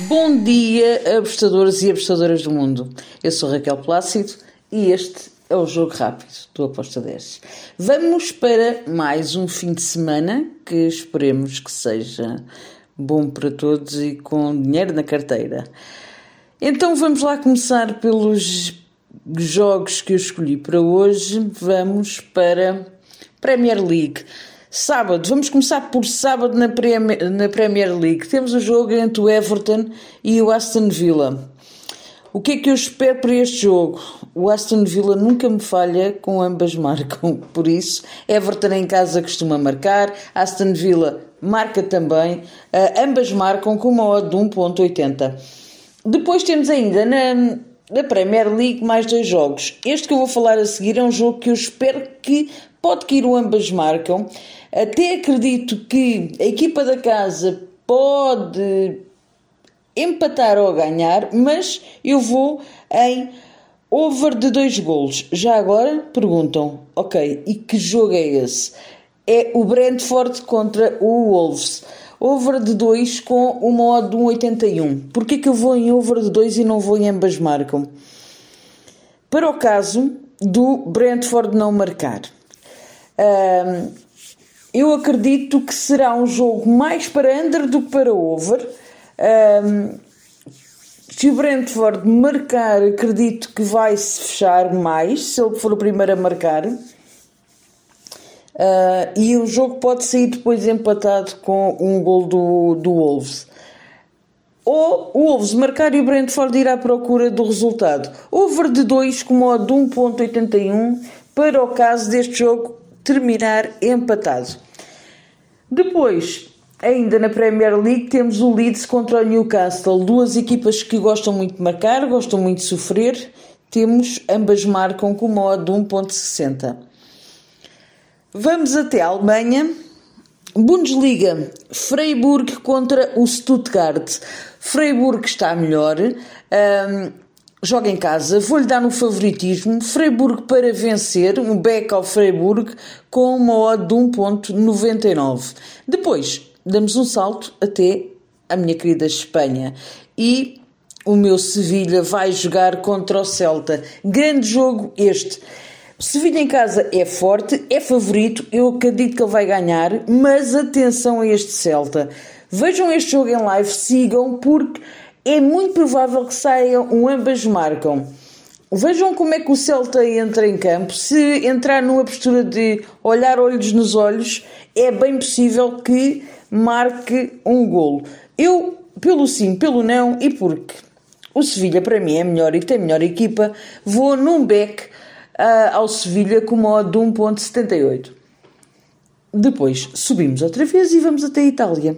Bom dia, apostadores e apostadoras do mundo. Eu sou Raquel Plácido e este é o Jogo Rápido do Aposta 10. Vamos para mais um fim de semana que esperemos que seja bom para todos e com dinheiro na carteira. Então vamos lá começar pelos jogos que eu escolhi para hoje. Vamos para Premier League. Sábado, vamos começar por sábado na Premier, na Premier League. Temos o jogo entre o Everton e o Aston Villa. O que é que eu espero para este jogo? O Aston Villa nunca me falha com ambas marcam, por isso Everton em casa costuma marcar, Aston Villa marca também, uh, ambas marcam com uma odd de 1.80. Depois temos ainda na, na Premier League mais dois jogos. Este que eu vou falar a seguir é um jogo que eu espero que pode que ir ambas marcam. Até acredito que a equipa da casa pode empatar ou ganhar, mas eu vou em over de dois golos. Já agora perguntam, ok, e que jogo é esse? É o Brentford contra o Wolves. Over de 2 com uma odd de 1,81. Porquê que eu vou em over de 2 e não vou em ambas marcam? Para o caso do Brentford não marcar. Um, eu acredito que será um jogo mais para under do que para over. Um, se o Brentford marcar, acredito que vai se fechar mais, se ele for o primeiro a marcar. Uh, e o jogo pode sair depois empatado com um gol do, do Wolves. Ou o Wolves marcar e o Brentford ir à procura do resultado. Over de 2 com modo de 1.81 para o caso deste jogo terminar empatado. Depois, ainda na Premier League, temos o Leeds contra o Newcastle. Duas equipas que gostam muito de marcar, gostam muito de sofrer. Temos, ambas marcam com uma odd de 1.60. Vamos até a Alemanha. Bundesliga, Freiburg contra o Stuttgart. Freiburg está melhor. Um, joga em casa, vou-lhe dar no favoritismo, Freiburg para vencer, um back ao Freiburg com uma odd de 1.99. Depois, damos um salto até a minha querida Espanha e o meu Sevilha vai jogar contra o Celta. Grande jogo este. Sevilha em casa é forte, é favorito, eu acredito que ele vai ganhar, mas atenção a este Celta. Vejam este jogo em live, sigam, porque é muito provável que saiam um ambas marcam. Vejam como é que o Celta entra em campo. Se entrar numa postura de olhar olhos nos olhos, é bem possível que marque um golo. Eu, pelo sim, pelo não e porque o Sevilha para mim é melhor e tem melhor equipa, vou num back uh, ao Sevilha com modo de 1.78. Depois subimos outra vez e vamos até a Itália.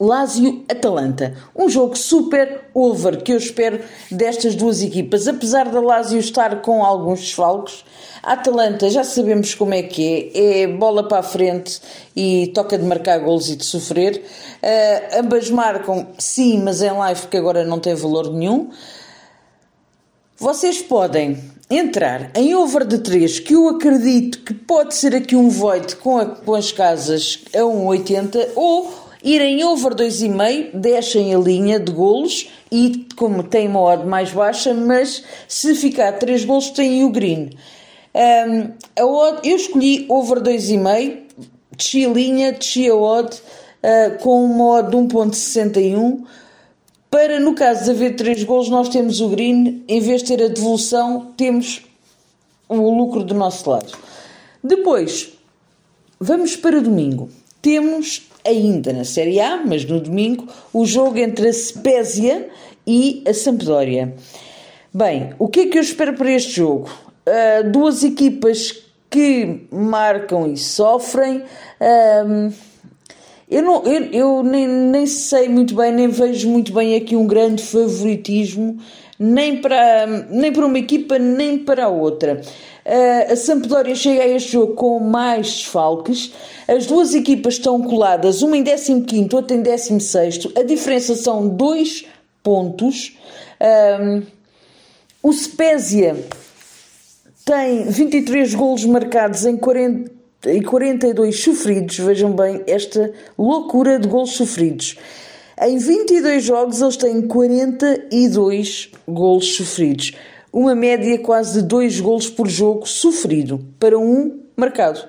Lazio-Atalanta. Um jogo super over que eu espero destas duas equipas. Apesar da Lazio estar com alguns desfalques, a Atalanta já sabemos como é que é. É bola para a frente e toca de marcar golos e de sofrer. Uh, ambas marcam, sim, mas em live que agora não tem valor nenhum. Vocês podem entrar em over de 3, que eu acredito que pode ser aqui um void com, a, com as casas a 1,80 ou irem over 2,5, deixem a linha de golos e, como tem uma odd mais baixa, mas se ficar 3 golos, tem o green. Um, a odd, eu escolhi over 2,5, desci a linha, desci a odd uh, com uma odd de 1.61 para, no caso de haver 3 golos, nós temos o green, em vez de ter a devolução, temos o lucro do nosso lado. Depois, vamos para domingo. Temos ainda na Série A, mas no domingo, o jogo entre a Spezia e a Sampdoria. Bem, o que é que eu espero para este jogo? Uh, duas equipas que marcam e sofrem. Eu, não, eu, eu nem, nem sei muito bem, nem vejo muito bem aqui um grande favoritismo, nem para, nem para uma equipa, nem para a outra. Uh, a Sampdoria chega a este jogo com mais desfalques. As duas equipas estão coladas, uma em 15, outra em 16. A diferença são dois pontos. Um, o Spezia tem 23 golos marcados em 40 e 42 sofridos. Vejam bem esta loucura de golos sofridos. Em 22 jogos eles têm 42 golos sofridos. Uma média quase de 2 golos por jogo sofrido para um marcado.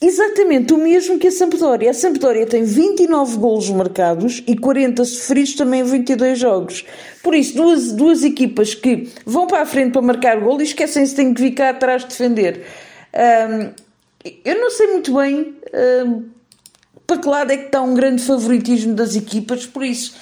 Exatamente o mesmo que a Sampdoria. A Sampdoria tem 29 golos marcados e 40 sofridos também em 22 jogos. Por isso, duas, duas equipas que vão para a frente para marcar gol e esquecem-se que têm que ficar atrás de defender. Um, eu não sei muito bem um, para que lado é que está um grande favoritismo das equipas, por isso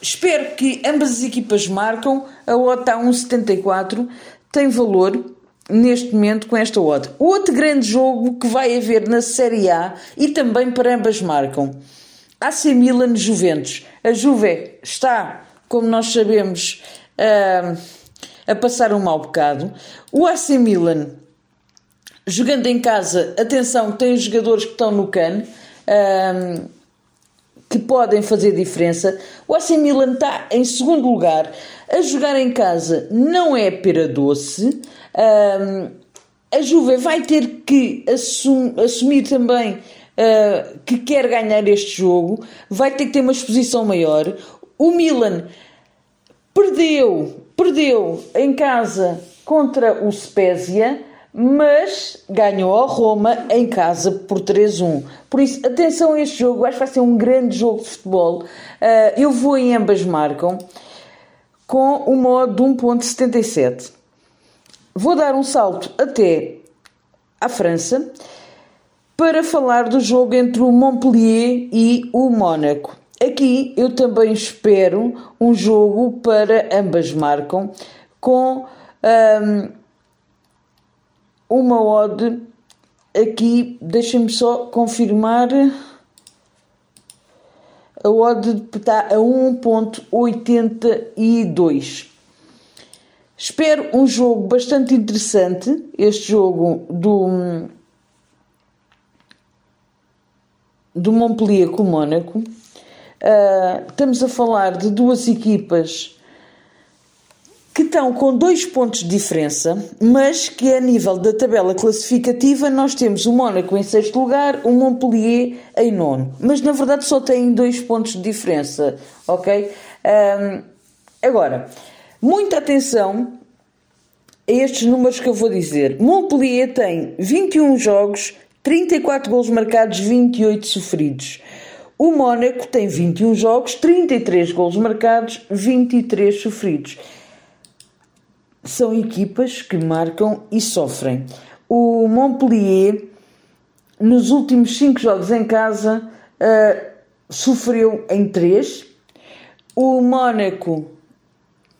espero que ambas as equipas marcam. A OTA está 1,74, tem valor neste momento com esta odd. Outro grande jogo que vai haver na Série A e também para ambas marcam. AC Milan Juventus. A Juve está, como nós sabemos, a, a passar um mau bocado. O AC Milan, jogando em casa, atenção, tem jogadores que estão no cano. que podem fazer diferença. O AC Milan está em segundo lugar. A jogar em casa não é pera doce. Um, a Juve vai ter que assum, assumir também uh, que quer ganhar este jogo, vai ter que ter uma exposição maior. O Milan perdeu, perdeu em casa contra o Spezia, mas ganhou a Roma em casa por 3-1. Por isso, atenção a este jogo, acho que vai ser um grande jogo de futebol. Uh, eu vou em ambas marcam com o modo de 1.77. Vou dar um salto até à França para falar do jogo entre o Montpellier e o Mónaco. Aqui eu também espero um jogo para ambas marcam com um, uma odd aqui, deixem-me só confirmar a odd está a 1.82 Espero um jogo bastante interessante, este jogo do, do Montpellier com o Mónaco. Uh, estamos a falar de duas equipas que estão com dois pontos de diferença, mas que a nível da tabela classificativa nós temos o Mónaco em sexto lugar, o Montpellier em nono. Mas na verdade só têm dois pontos de diferença, ok? Um, agora, Muita atenção a estes números que eu vou dizer. Montpellier tem 21 jogos, 34 gols marcados, 28 sofridos. O Mónaco tem 21 jogos, 33 gols marcados, 23 sofridos. São equipas que marcam e sofrem. O Montpellier, nos últimos 5 jogos em casa, uh, sofreu em 3. O Mónaco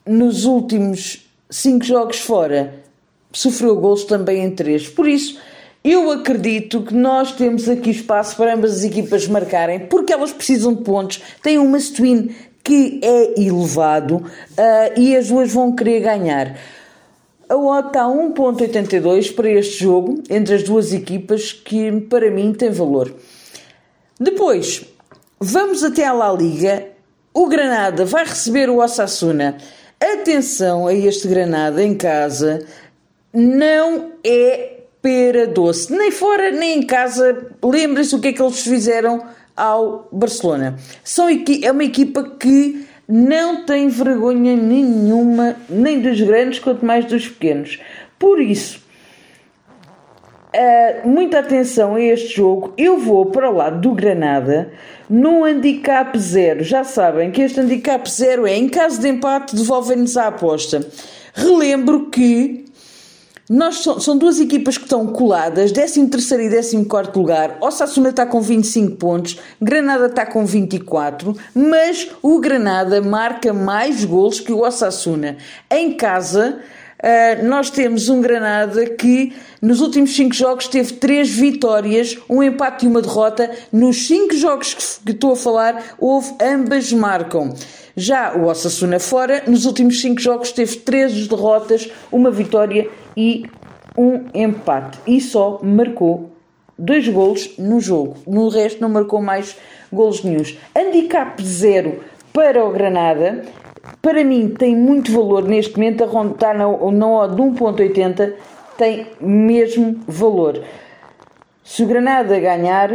nos últimos cinco jogos fora sofreu gols também em três. Por isso, eu acredito que nós temos aqui espaço para ambas as equipas marcarem, porque elas precisam de pontos, têm um must-win que é elevado uh, e as duas vão querer ganhar. A odd está 1.82 para este jogo, entre as duas equipas, que para mim tem valor. Depois, vamos até à La Liga. O Granada vai receber o Osasuna. Atenção a este Granada em casa, não é pera doce, nem fora nem em casa. Lembrem-se o que é que eles fizeram ao Barcelona. São, é uma equipa que não tem vergonha nenhuma, nem dos grandes, quanto mais dos pequenos. Por isso, uh, muita atenção a este jogo. Eu vou para o lado do Granada no handicap zero. Já sabem que este handicap zero é em caso de empate, devolvem-nos a aposta. Relembro que nós são duas equipas que estão coladas, 13 e 14 lugar. Osasuna está com 25 pontos, Granada está com 24, mas o Granada marca mais gols que o Osasuna. Em casa, Uh, nós temos um Granada que nos últimos 5 jogos teve 3 vitórias, um empate e uma derrota. Nos 5 jogos que, estou a falar, houve ambas marcam. Já o Osasuna fora, nos últimos 5 jogos teve 13 derrotas, uma vitória e um empate. E só marcou dois golos no jogo. No resto não marcou mais golos nenhums. Handicap zero para o Granada para mim tem muito valor neste momento, a rondar na, na odd de 1.80 tem mesmo valor. Se o Granada ganhar,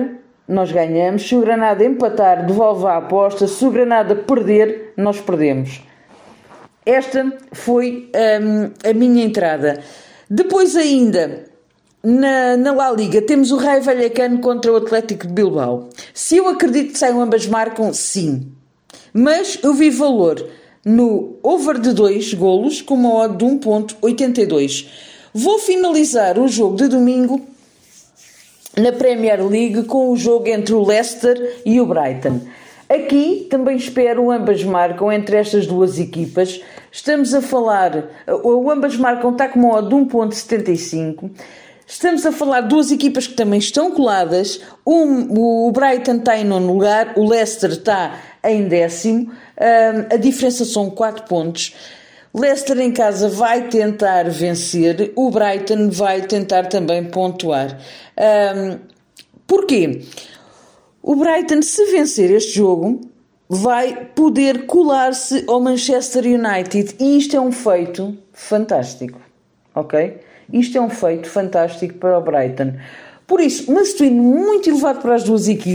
nós ganhamos. Se o Granada empatar, devolve a aposta. Se o Granada perder, nós perdemos. Esta foi um, a minha entrada. Depois ainda, na, na La Liga, temos o Raio Vallecano contra o Atlético de Bilbao. Se eu acredito que saiam ambas marcam, sim. Mas eu vi valor no over de 2 golos com uma odd de 1.82. Vou finalizar o jogo de domingo na Premier League com o jogo entre o Leicester e o Brighton. Aqui também espero ambas marcam entre estas duas equipas. Estamos a falar, o ambas marcam está com uma odd de 1.75. Estamos a falar de duas equipas que também estão coladas. Um, o Brighton está em nono lugar, o Leicester está em décimo. Um, a diferença são 4 pontos. Leicester em casa vai tentar vencer, o Brighton vai tentar também pontuar. Um, porquê? O Brighton, se vencer este jogo, vai poder colar-se ao Manchester United e isto é um feito fantástico, ok? Isto é um feito fantástico para o Brighton. Por isso, mas estou muito elevado para as duas equipes.